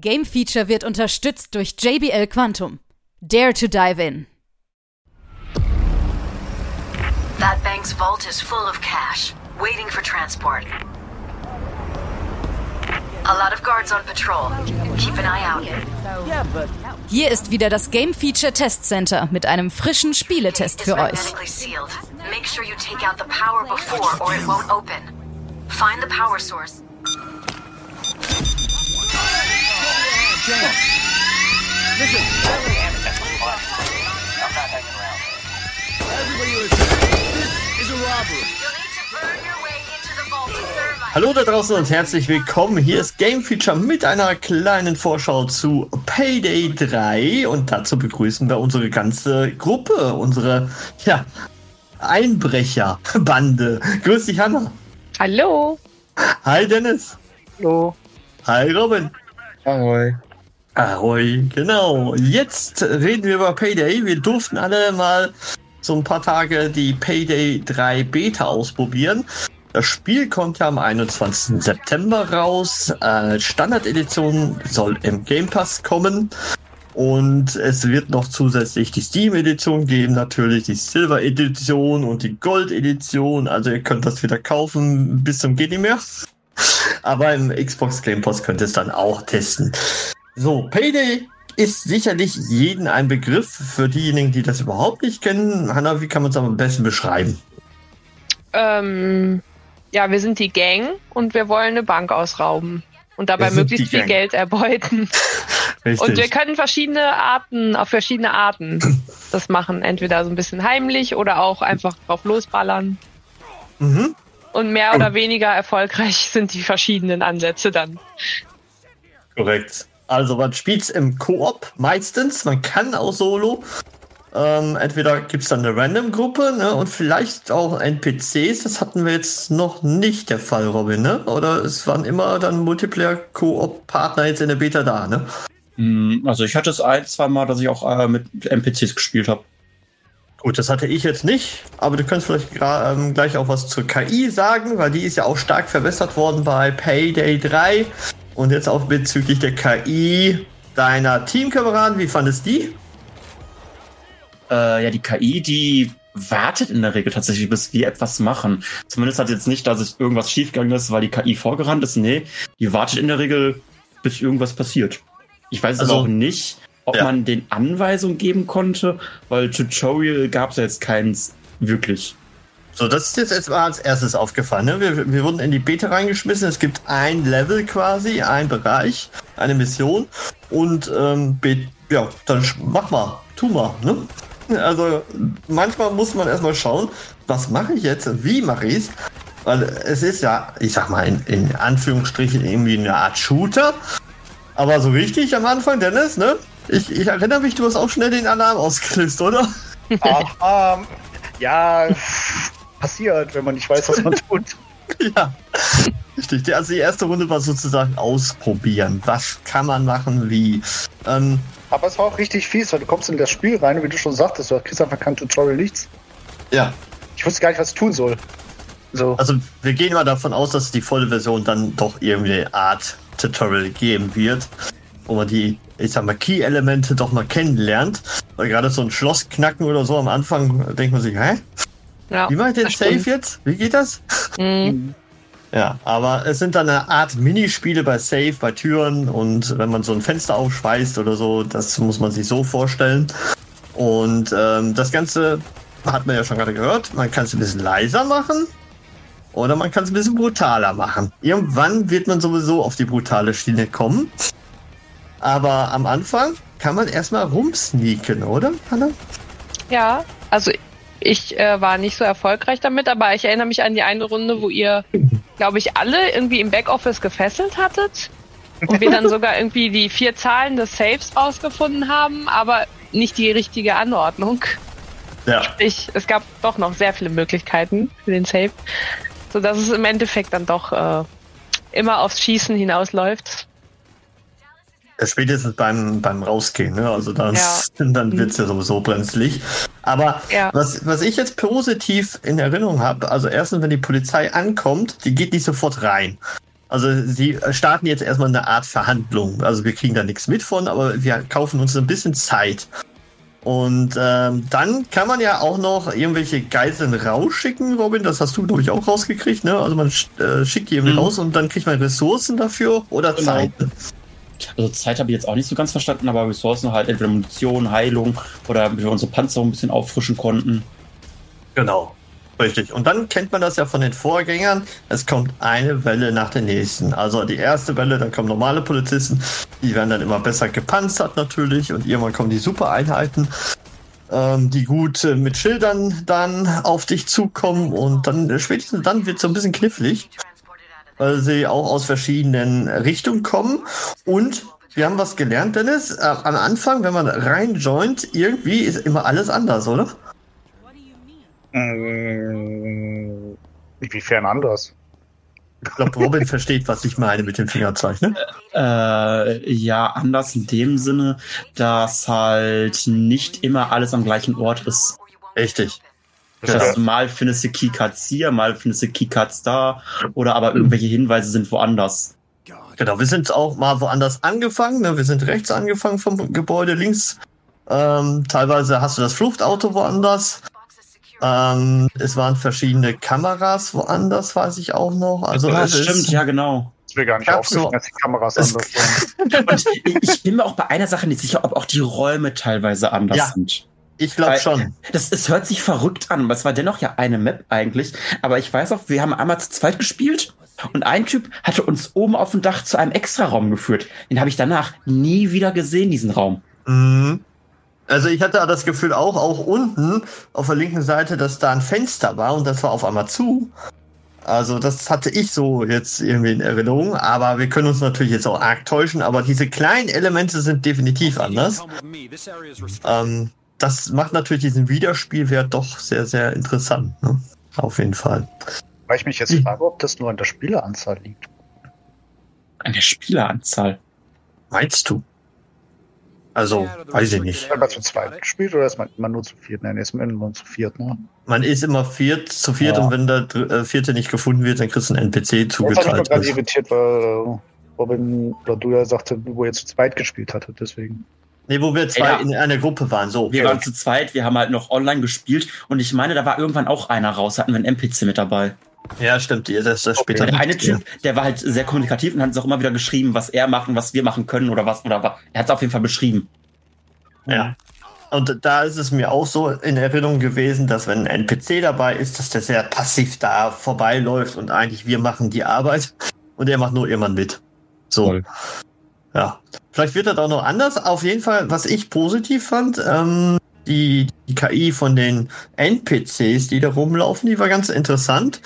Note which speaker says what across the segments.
Speaker 1: Game Feature wird unterstützt durch JBL Quantum. Dare to dive in.
Speaker 2: That bank's vault is full of cash, waiting for transport. A lot of guards on patrol. Keep an eye out.
Speaker 1: Hier ist wieder das Game Feature Test Center mit einem frischen Spieletest für euch.
Speaker 2: Make sure you take out the power before or it won't open. Find the power source. You'll need to burn your way into the vault with thermite.
Speaker 3: Hallo da draußen und herzlich willkommen. Hier ist Game Feature mit einer kleinen Vorschau zu Payday 3 und dazu begrüßen wir unsere ganze Gruppe, unsere ja, Einbrecherbande. Grüß dich, Hanna.
Speaker 4: Hallo.
Speaker 3: Hi, Dennis.
Speaker 5: Hallo.
Speaker 3: Hi, Robin.
Speaker 5: Ahoi.
Speaker 3: Ahoi, genau. Jetzt reden wir über Payday. Wir durften alle mal so ein paar Tage die Payday 3 Beta ausprobieren. Das Spiel kommt ja am 21. September raus. Äh, Standard-Edition soll im Game Pass kommen. Und es wird noch zusätzlich die Steam-Edition geben, natürlich die Silver-Edition und die Gold-Edition. Also ihr könnt das wieder kaufen bis zum geht nicht mehr. Aber im Xbox Game Pass könnt ihr es dann auch testen. So, Payday ist sicherlich jeden ein Begriff für diejenigen, die das überhaupt nicht kennen. Hanna, wie kann man es am besten beschreiben?
Speaker 4: Ähm, ja, wir sind die Gang und wir wollen eine Bank ausrauben und dabei möglichst viel. Geld erbeuten.
Speaker 3: Richtig.
Speaker 4: Und wir können verschiedene Arten, auf verschiedene Arten das machen. Entweder so ein bisschen heimlich oder auch einfach drauf losballern.
Speaker 3: mhm.
Speaker 4: Und mehr oder weniger erfolgreich sind die verschiedenen Ansätze dann.
Speaker 3: Korrekt. Also man spielt im Koop meistens, man kann auch solo. Ähm, entweder gibt es dann eine Random-Gruppe ne, und vielleicht auch NPCs. Das hatten wir jetzt noch nicht der Fall, Robin, ne? Oder es waren immer dann Multiplayer-Koop-Partner jetzt in der Beta da, ne?
Speaker 5: Hm, Also ich hatte es ein, zwei Mal, dass ich auch äh, mit NPCs gespielt habe.
Speaker 3: Gut, das hatte ich jetzt nicht, aber du kannst vielleicht ähm, gleich auch was zur KI sagen, weil die ist ja auch stark verbessert worden bei Payday 3 und jetzt auch bezüglich der KI deiner Teamkameraden. Wie fandest die?
Speaker 5: Äh, ja, die KI, die wartet in der Regel tatsächlich, bis wir etwas machen. Zumindest hat jetzt nicht, dass es irgendwas schiefgegangen ist, weil die KI vorgerannt ist. Nee, die wartet in der Regel, bis irgendwas passiert. Ich weiß
Speaker 3: Also-
Speaker 5: aber auch nicht, ob
Speaker 3: Ja.
Speaker 5: man den Anweisungen geben konnte, weil Tutorial gab es ja jetzt keins wirklich.
Speaker 3: So, das ist jetzt erstmal als erstes aufgefallen. Ne? Wir, wir wurden in die Beta reingeschmissen. Es gibt ein Level quasi, ein Bereich, eine Mission. Und ähm, ja, dann mach mal, tu mal. Ne? Also manchmal muss man erstmal schauen, was mache ich jetzt wie mache ich es. Weil es ist ja, ich sag mal, in, in Anführungsstrichen irgendwie eine Art Shooter. Aber so richtig am Anfang, Dennis, ne? Ich, ich erinnere mich, du hast auch schnell den Alarm ausgelöst, oder?
Speaker 6: Ah, ähm, ja, passiert, wenn man nicht weiß, was man tut.
Speaker 3: Ja, richtig. Also die erste Runde war sozusagen ausprobieren. Was kann man machen, wie. Ähm,
Speaker 6: Aber es war auch richtig fies, weil du kommst in das Spiel rein wie du schon sagtest, du kriegst einfach kein Tutorial, nichts.
Speaker 3: ja,
Speaker 6: Ich wusste gar nicht, was ich tun soll. So.
Speaker 3: also wir gehen mal davon aus, dass die volle Version dann doch irgendwie eine Art Tutorial geben wird, wo man die, ich sag mal, Key-Elemente doch mal kennenlernt. Weil gerade so ein Schloss knacken oder so am Anfang denkt man sich, hä?
Speaker 4: Ja,
Speaker 3: Wie mache ich den Safe
Speaker 4: stimmt.
Speaker 3: jetzt? Wie geht das?
Speaker 4: Mhm.
Speaker 3: Ja, aber es sind dann eine Art Minispiele bei Safe, bei Türen und wenn man so ein Fenster aufschweißt oder so, das muss man sich so vorstellen. Und ähm, das Ganze hat man ja schon gerade gehört, man kann es ein bisschen leiser machen oder man kann es ein bisschen brutaler machen. Irgendwann wird man sowieso auf die brutale Schiene kommen. Aber am Anfang kann man erstmal rumsneaken, oder, Hanna?
Speaker 4: Ja, also ich äh, war nicht so erfolgreich damit, aber ich erinnere mich an die eine Runde, wo ihr, glaube ich, alle irgendwie im Backoffice gefesselt hattet und wir dann sogar irgendwie die vier Zahlen des Saves rausgefunden haben, aber nicht die richtige Anordnung.
Speaker 3: Ja.
Speaker 4: Ich, es gab doch noch sehr viele Möglichkeiten für den Save, so dass es im Endeffekt dann doch äh, immer aufs Schießen hinausläuft.
Speaker 3: Ja, Spätestens beim, beim Rausgehen, ne? Also dann,
Speaker 4: Ja.
Speaker 3: dann wird's ja sowieso brenzlig. Aber
Speaker 4: Ja.
Speaker 3: was, was ich jetzt positiv in Erinnerung habe, also erstens, wenn die Polizei ankommt, die geht nicht sofort rein. Also sie starten jetzt erstmal eine Art Verhandlung. Also wir kriegen da nichts mit von, aber wir kaufen uns ein bisschen Zeit. Und ähm, dann kann man ja auch noch irgendwelche Geiseln rausschicken, Robin. Das hast du, glaube ich, auch rausgekriegt. Ne? Also man sch- äh, schickt die irgendwie
Speaker 5: Mhm.
Speaker 3: raus und dann kriegt man Ressourcen dafür oder
Speaker 5: Genau. Also Zeit habe ich jetzt auch nicht so ganz verstanden, aber Ressourcen halt entweder Munition, Heilung oder damit wir unsere Panzer ein bisschen auffrischen konnten.
Speaker 3: Genau. Richtig. Und dann kennt man das ja von den Vorgängern. Es kommt eine Welle nach der nächsten. Also die erste Welle, dann kommen normale Polizisten. Die werden dann immer besser gepanzert natürlich. Und irgendwann kommen die Supereinheiten, ähm, die gut äh, mit Schildern dann auf dich zukommen. Und dann äh, spätestens dann wird es so ein bisschen knifflig, weil sie auch aus verschiedenen Richtungen kommen. Und wir haben was gelernt, Dennis. Äh, am Anfang, wenn man reinjoint, irgendwie ist immer alles anders, oder?
Speaker 6: Mm, Inwiefern anders?
Speaker 3: Ich glaube, Robin versteht, was ich meine mit dem Fingerzeichen. Ne?
Speaker 5: Äh, ja, anders in dem Sinne, dass halt nicht immer alles am gleichen Ort ist.
Speaker 3: Richtig.
Speaker 5: Das heißt, mal findest du Keycards hier, mal findest du Keycards da oder aber irgendwelche Hinweise sind woanders.
Speaker 3: Genau, wir sind auch mal woanders angefangen. Ne? Wir sind rechts angefangen vom Gebäude, links. Ähm, teilweise hast du das Fluchtauto woanders. Ähm, es waren verschiedene Kameras woanders, weiß ich auch noch. Also
Speaker 5: ja,
Speaker 3: ist-
Speaker 5: stimmt, ja genau.
Speaker 6: Ist mir gar nicht
Speaker 3: Ich
Speaker 6: aufgefallen,
Speaker 3: so-
Speaker 6: dass die Kameras anders sind.
Speaker 5: Ich- ich bin mir auch bei einer Sache nicht sicher, ob auch die Räume teilweise anders
Speaker 3: Ja.
Speaker 5: sind.
Speaker 3: Ich glaube schon.
Speaker 5: Das, es hört sich verrückt an, aber es war dennoch ja eine Map eigentlich. Aber ich weiß auch, wir haben einmal zu zweit gespielt und ein Typ hatte uns oben auf dem Dach zu einem Extraraum geführt. Den habe ich danach nie wieder gesehen, diesen Raum.
Speaker 3: Mhm. Also ich hatte das Gefühl auch, auch unten auf der linken Seite, dass da ein Fenster war und das war auf einmal zu. Also das hatte ich so jetzt irgendwie in Erinnerung, aber wir können uns natürlich jetzt auch arg täuschen, aber diese kleinen Elemente sind definitiv anders. Ähm, das macht natürlich diesen Wiederspielwert doch sehr, sehr interessant. Ne? Auf jeden Fall.
Speaker 6: Weil ich mich jetzt frage, ob das nur an der Spieleranzahl liegt.
Speaker 5: An der Spieleranzahl.
Speaker 3: Meinst du? Also, weiß ich nicht.
Speaker 6: Hat man zu zweit gespielt oder ist man immer nur zu viert? Nein, ist man nur zu viert, ne?
Speaker 3: Man ist immer viert zu viert
Speaker 6: Ja.
Speaker 3: und wenn der äh, vierte nicht gefunden wird, dann kriegst du einen NPC
Speaker 6: Ich war
Speaker 3: zugeteilt.
Speaker 6: gerade irritiert, weil äh, Robin oder du ja sagte, wo ihr zu zweit gespielt hattet, deswegen.
Speaker 3: Nee, wo wir zwei
Speaker 5: Ja.
Speaker 3: in einer Gruppe waren, so.
Speaker 5: Wir waren zu zweit, wir haben halt noch online gespielt und ich meine, da war irgendwann auch einer raus, hatten wir einen NPC mit dabei.
Speaker 3: Ja, stimmt, das, das später.
Speaker 5: Der eine. Typ, der war halt sehr kommunikativ und hat uns auch immer wieder geschrieben, was er macht und was wir machen können oder was, oder was. Er hat es auf jeden Fall beschrieben.
Speaker 3: Ja. Und da ist es mir auch so in Erinnerung gewesen, dass wenn ein NPC dabei ist, dass der sehr passiv da vorbeiläuft und eigentlich wir machen die Arbeit und er macht nur irgendwann mit. So.
Speaker 5: Voll.
Speaker 3: Ja. Vielleicht wird das auch noch anders. Auf jeden Fall, was ich positiv fand, ähm, die, die KI von den NPCs, die da rumlaufen, die war ganz interessant.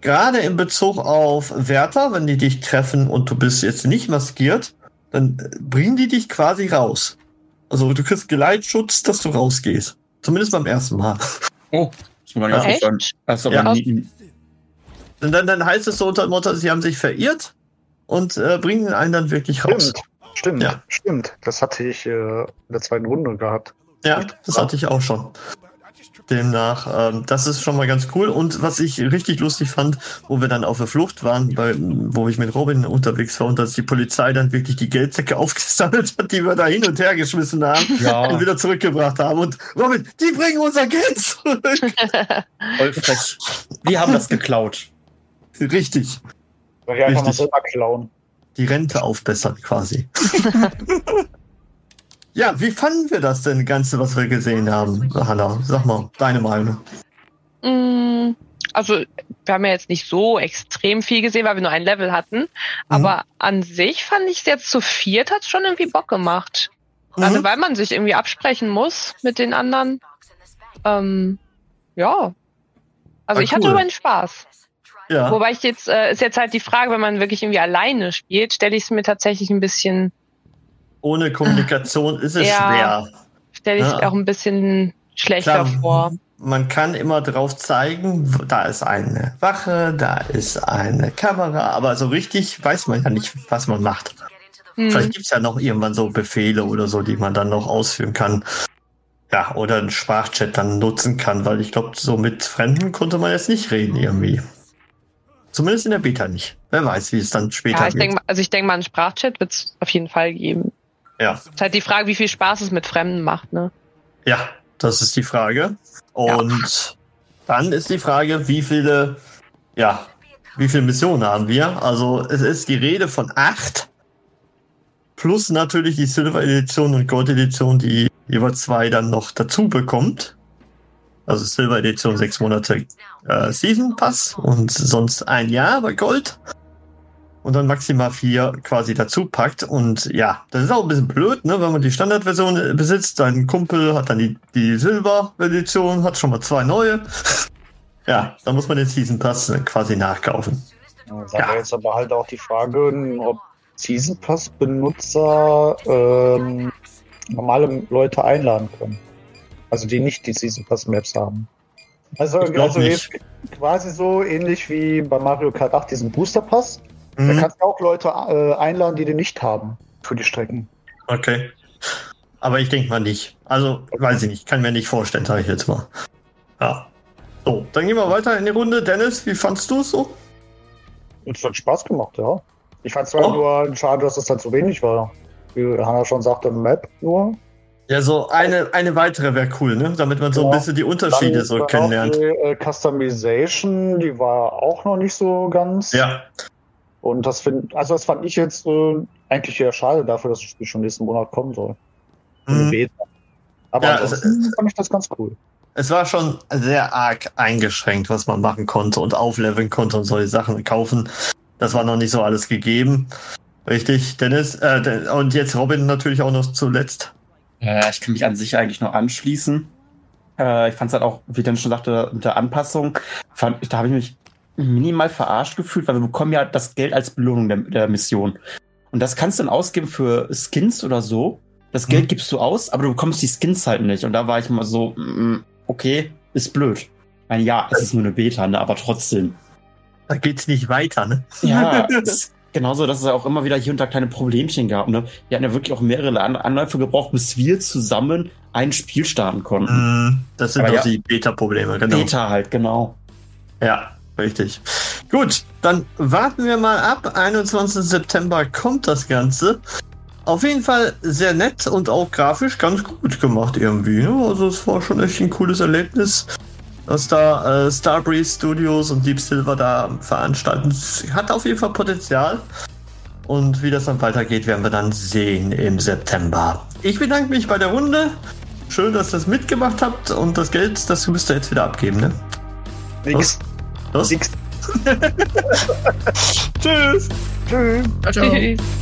Speaker 3: Gerade in Bezug auf Wärter, wenn die dich treffen und du bist jetzt nicht maskiert, dann bringen die dich quasi raus. Also du kriegst Geleitschutz, dass du rausgehst. Zumindest beim ersten Mal.
Speaker 5: Oh, das gar nicht
Speaker 4: Echt?
Speaker 5: Das ist aber
Speaker 3: Ja.
Speaker 5: nie,
Speaker 3: Und dann, dann heißt es so unter dem Motto, sie haben sich verirrt und äh, bringen einen dann wirklich raus.
Speaker 6: Stimmt, stimmt,
Speaker 3: Ja.
Speaker 6: stimmt. Das hatte ich äh, in der zweiten Runde gehabt.
Speaker 3: Ja, das hatte ich auch schon. Demnach, ähm, das ist schon mal ganz cool. Und was ich richtig lustig fand, wo wir dann auf der Flucht waren, bei, wo ich mit Robin unterwegs war und dass die Polizei dann wirklich die Geldsäcke aufgesammelt hat, die wir da hin und her geschmissen haben und
Speaker 5: ja,
Speaker 3: wieder zurückgebracht haben. Und Robin, die bringen unser Geld zurück.
Speaker 5: voll frech. Wir haben das geklaut.
Speaker 3: richtig.
Speaker 6: Weil wir einfach mal
Speaker 3: Richtig.
Speaker 6: selber klauen.
Speaker 3: Die Rente aufbessern quasi. ja, wie fanden wir das denn Ganze, was wir gesehen haben, Hanna? Sag mal, deine Meinung.
Speaker 4: Mm, Also, wir haben ja jetzt nicht so extrem viel gesehen, weil wir nur ein Level hatten. Aber an sich fand ich es jetzt zu viert hat schon irgendwie Bock gemacht. Gerade
Speaker 3: Mhm.
Speaker 4: weil man sich irgendwie absprechen muss mit den anderen. Ähm, ja. Also
Speaker 3: Ah,
Speaker 4: ich hatte
Speaker 3: cool.
Speaker 4: meinen Spaß.
Speaker 3: Ja.
Speaker 4: Wobei ich jetzt, äh, ist jetzt halt die Frage, wenn man wirklich irgendwie alleine spielt, stelle ich es mir tatsächlich ein bisschen,
Speaker 3: Ohne Kommunikation ist es
Speaker 4: Ja.
Speaker 3: schwer.
Speaker 4: stelle ich
Speaker 3: Ja.
Speaker 4: auch ein bisschen schlechter
Speaker 3: Klar,
Speaker 4: vor.
Speaker 3: Man kann immer drauf zeigen, da ist eine Wache, da ist eine Kamera, aber so richtig weiß man ja nicht, was man macht.
Speaker 4: Hm.
Speaker 3: Vielleicht gibt's ja noch irgendwann so Befehle oder so, die man dann noch ausführen kann. Ja, oder einen Sprachchat dann nutzen kann, weil ich glaube, so mit Fremden konnte man jetzt nicht reden irgendwie. Zumindest in der Beta nicht. Wer weiß, wie es dann später
Speaker 4: Ja, ich
Speaker 3: wird.
Speaker 4: denk, also ich denke mal, einen Sprachchat wird es auf jeden Fall geben.
Speaker 3: Ja.
Speaker 4: Ist halt die Frage, wie viel Spaß es mit Fremden macht, ne?
Speaker 3: Ja, das ist die Frage. Und dann ist die Frage, wie viele, ja, wie viele Missionen haben wir? Also es ist die Rede von acht. Plus natürlich die Silver Edition und Gold Edition, die jeweils zwei dann noch dazu bekommt. Also Silver Edition sechs Monate äh, Season Pass und sonst ein Jahr bei Gold. Und dann maximal vier quasi dazu packt. Und ja, das ist auch ein bisschen blöd, ne? wenn man die Standardversion besitzt. Sein Kumpel hat dann die, die Silber-Edition, hat schon mal zwei neue. Ja, da muss man den Season Pass quasi nachkaufen.
Speaker 6: Ja,
Speaker 3: Ja.
Speaker 6: jetzt aber halt auch die Frage, ob Season Pass Benutzer ähm, normale Leute einladen können. Also die nicht die Season Pass Maps haben. Also, also quasi so ähnlich wie bei Mario Kart 8 diesen Booster Pass. Da
Speaker 3: Mhm.
Speaker 6: kannst du auch Leute äh, einladen, die den nicht haben für die Strecken.
Speaker 3: Okay. Aber ich denke mal nicht. Also, weiß ich nicht. Kann mir nicht vorstellen, sage ich jetzt mal. Ja. So, dann gehen wir weiter in die Runde. Dennis, wie fandst du es so?
Speaker 6: Es hat Spaß gemacht, ja. Ich fand es zwar
Speaker 3: Oh.
Speaker 6: nur schade, dass es halt so wenig war. Wie Hanna schon sagte, Map nur.
Speaker 3: Ja, so eine, eine weitere wäre cool, ne? Damit man so ein
Speaker 6: Ja.
Speaker 3: bisschen die Unterschiede so kennenlernt.
Speaker 6: Die äh, Customization, die war auch noch nicht so ganz.
Speaker 3: Ja,
Speaker 6: Und das find, also das fand ich jetzt äh, eigentlich eher schade dafür, dass das Spiel schon nächsten Monat kommen soll.
Speaker 3: Mhm.
Speaker 6: Aber
Speaker 3: Ja,
Speaker 6: ansonsten fand ich das ganz cool.
Speaker 3: es war schon sehr arg eingeschränkt, was man machen konnte und aufleveln konnte und solche Sachen kaufen. Das war noch nicht so alles gegeben. Richtig, Dennis. Äh, und jetzt Robin natürlich auch noch zuletzt.
Speaker 5: Äh, ich kann mich an sich eigentlich noch anschließen. Äh, ich fand es halt auch, wie Dan schon sagte, mit der Anpassung, fand, da habe ich mich minimal verarscht gefühlt, weil wir bekommen ja das Geld als Belohnung der, der Mission. Und das kannst du dann ausgeben für Skins oder so. Das Geld
Speaker 3: Mhm.
Speaker 5: gibst du aus, aber du bekommst die Skins halt nicht. Und da war ich mal so, mm, okay, ist blöd. Ich meine, ja, es ist nur eine Beta, ne, aber trotzdem.
Speaker 3: Da geht's nicht weiter, ne?
Speaker 5: Ja, ist genauso, dass es ja auch immer wieder hier und da kleine Problemchen gab. Ne? Wir hatten ja wirklich auch mehrere An Anläufe gebraucht, bis wir zusammen ein Spiel starten konnten.
Speaker 3: Mm, Das sind
Speaker 5: Aber
Speaker 3: doch
Speaker 5: ja.
Speaker 3: die Beta-Probleme, genau.
Speaker 5: Beta halt, genau.
Speaker 3: Ja, richtig. Gut, dann warten wir mal ab. 21. September kommt das Ganze. Auf jeden Fall sehr nett und auch grafisch ganz gut gemacht irgendwie. Ne? Also es war schon echt ein cooles Erlebnis, dass da äh, Starbreeze Studios und Deep Silver da veranstalten. Hat auf jeden Fall Potenzial. Und wie das dann weitergeht, werden wir dann sehen im September. Ich bedanke mich bei der Runde. Schön, dass ihr das mitgemacht habt und das Geld, das müsst ihr jetzt wieder abgeben, ne?
Speaker 6: Nix.
Speaker 3: Los.
Speaker 6: Nix.
Speaker 3: Tschüss.
Speaker 6: Tschüss.
Speaker 4: Tschüss.